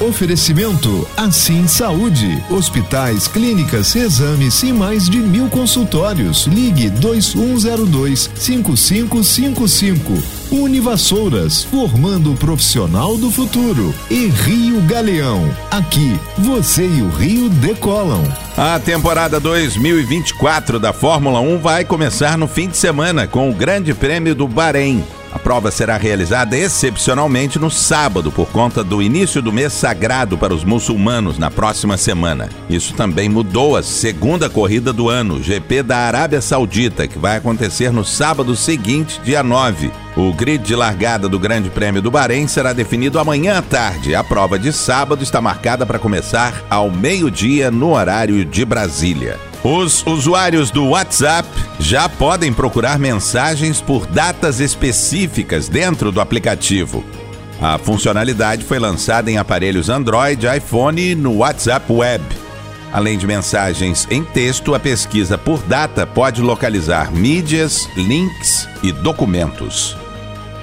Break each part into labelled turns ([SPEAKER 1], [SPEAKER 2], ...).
[SPEAKER 1] Oferecimento Assim Saúde. Hospitais, clínicas, exames e mais de mil consultórios. Ligue 2102 5555. Univassouras, formando o profissional do futuro. E Rio Galeão. Aqui, você e o Rio decolam.
[SPEAKER 2] A temporada 2024 da Fórmula 1 vai começar no fim de semana com o Grande Prêmio do Bahrein. A prova será realizada excepcionalmente no sábado, por conta do início do mês sagrado para os muçulmanos na próxima semana. Isso também mudou a segunda corrida do ano, GP da Arábia Saudita, que vai acontecer no sábado seguinte, dia 9. O grid de largada do Grande Prêmio do Bahrein será definido amanhã à tarde. A prova de sábado está marcada para começar ao meio-dia no horário de Brasília. Os usuários do WhatsApp já podem procurar mensagens por datas específicas dentro do aplicativo. A funcionalidade foi lançada em aparelhos Android, iPhone e no WhatsApp Web. Além de mensagens em texto, a pesquisa por data pode localizar mídias, links e documentos.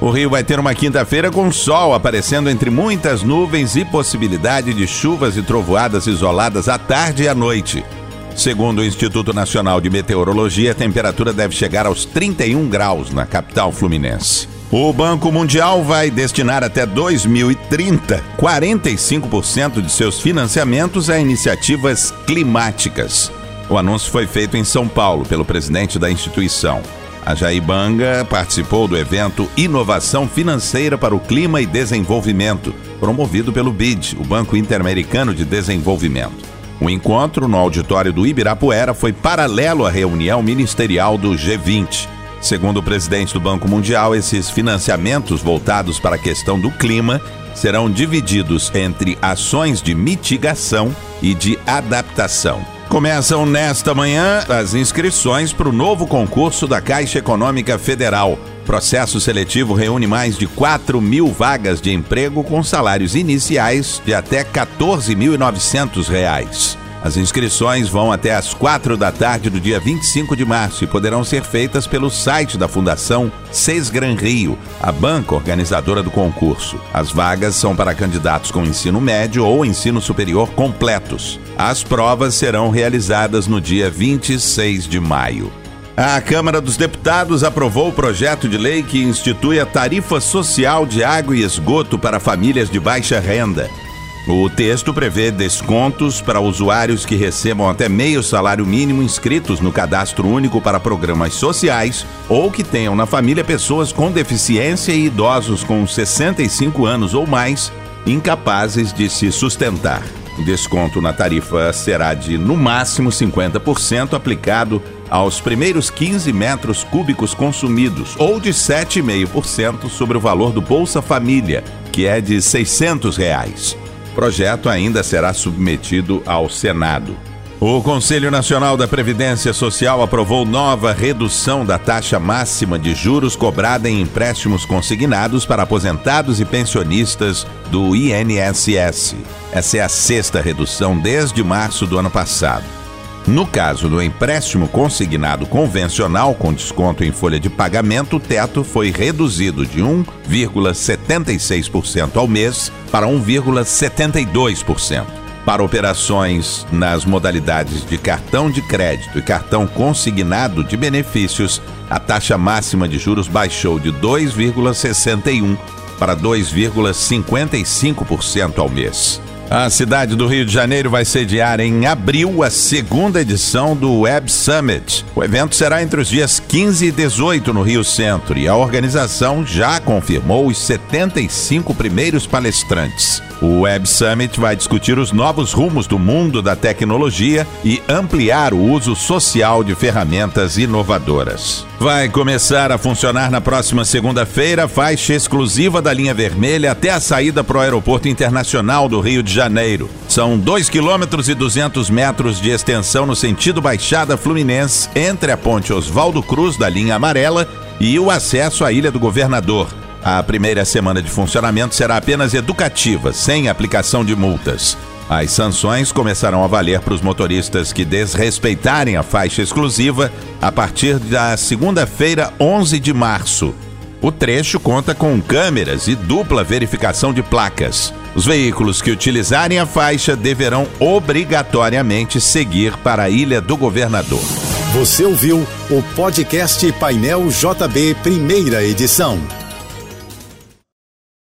[SPEAKER 2] O Rio vai ter uma quinta-feira com sol aparecendo entre muitas nuvens e possibilidade de chuvas e trovoadas isoladas à tarde e à noite. Segundo o Instituto Nacional de Meteorologia, a temperatura deve chegar aos 31 graus na capital fluminense. O Banco Mundial vai destinar até 2030 45% de seus financiamentos a iniciativas climáticas. O anúncio foi feito em São Paulo pelo presidente da instituição. A Jair Banga participou do evento Inovação Financeira para o Clima e Desenvolvimento, promovido pelo BID, o Banco Interamericano de Desenvolvimento. O encontro no auditório do Ibirapuera foi paralelo à reunião ministerial do G20. Segundo o presidente do Banco Mundial, esses financiamentos voltados para a questão do clima serão divididos entre ações de mitigação e de adaptação. Começam nesta manhã as inscrições para o novo concurso da Caixa Econômica Federal. Processo seletivo reúne mais de 4 mil vagas de emprego com salários iniciais de até R$ 14.900. As inscrições vão até às quatro da tarde do dia 25 de março e poderão ser feitas pelo site da Fundação Sesgran Rio, a banca organizadora do concurso. As vagas são para candidatos com ensino médio ou ensino superior completos. As provas serão realizadas no dia 26 de maio. A Câmara dos Deputados aprovou o projeto de lei que institui a tarifa social de água e esgoto para famílias de baixa renda. O texto prevê descontos para usuários que recebam até meio salário mínimo inscritos no cadastro único para programas sociais ou que tenham na família pessoas com deficiência e idosos com 65 anos ou mais incapazes de se sustentar. Desconto na tarifa será de no máximo 50% aplicado aos primeiros 15 metros cúbicos consumidos ou de 7,5% sobre o valor do Bolsa Família, que é de 600 reais. Projeto ainda será submetido ao Senado. O Conselho Nacional da Previdência Social aprovou nova redução da taxa máxima de juros cobrada em empréstimos consignados para aposentados e pensionistas do INSS. Essa é a sexta redução desde março do ano passado. No caso do empréstimo consignado convencional com desconto em folha de pagamento, o teto foi reduzido de 1,76% ao mês para 1,72%. Para operações nas modalidades de cartão de crédito e cartão consignado de benefícios, a taxa máxima de juros baixou de 2,61% para 2,55% ao mês. A cidade do Rio de Janeiro vai sediar em abril a segunda edição do Web Summit. O evento será entre os dias 15 e 18 no Rio Centro e a organização já confirmou os 75 primeiros palestrantes. O Web Summit vai discutir os novos rumos do mundo da tecnologia e ampliar o uso social de ferramentas inovadoras. Vai começar a funcionar na próxima segunda-feira, faixa exclusiva da linha vermelha até a saída para o Aeroporto Internacional do Rio de Janeiro. São 2 quilômetros e 200 metros de extensão no sentido Baixada Fluminense, entre a ponte Oswaldo Cruz da linha amarela e o acesso à Ilha do Governador. A primeira semana de funcionamento será apenas educativa, sem aplicação de multas. As sanções começarão a valer para os motoristas que desrespeitarem a faixa exclusiva a partir da segunda-feira, 11 de março. O trecho conta com câmeras e dupla verificação de placas. Os veículos que utilizarem a faixa deverão obrigatoriamente seguir para a Ilha do Governador.
[SPEAKER 3] Você ouviu o podcast Painel JB, primeira edição.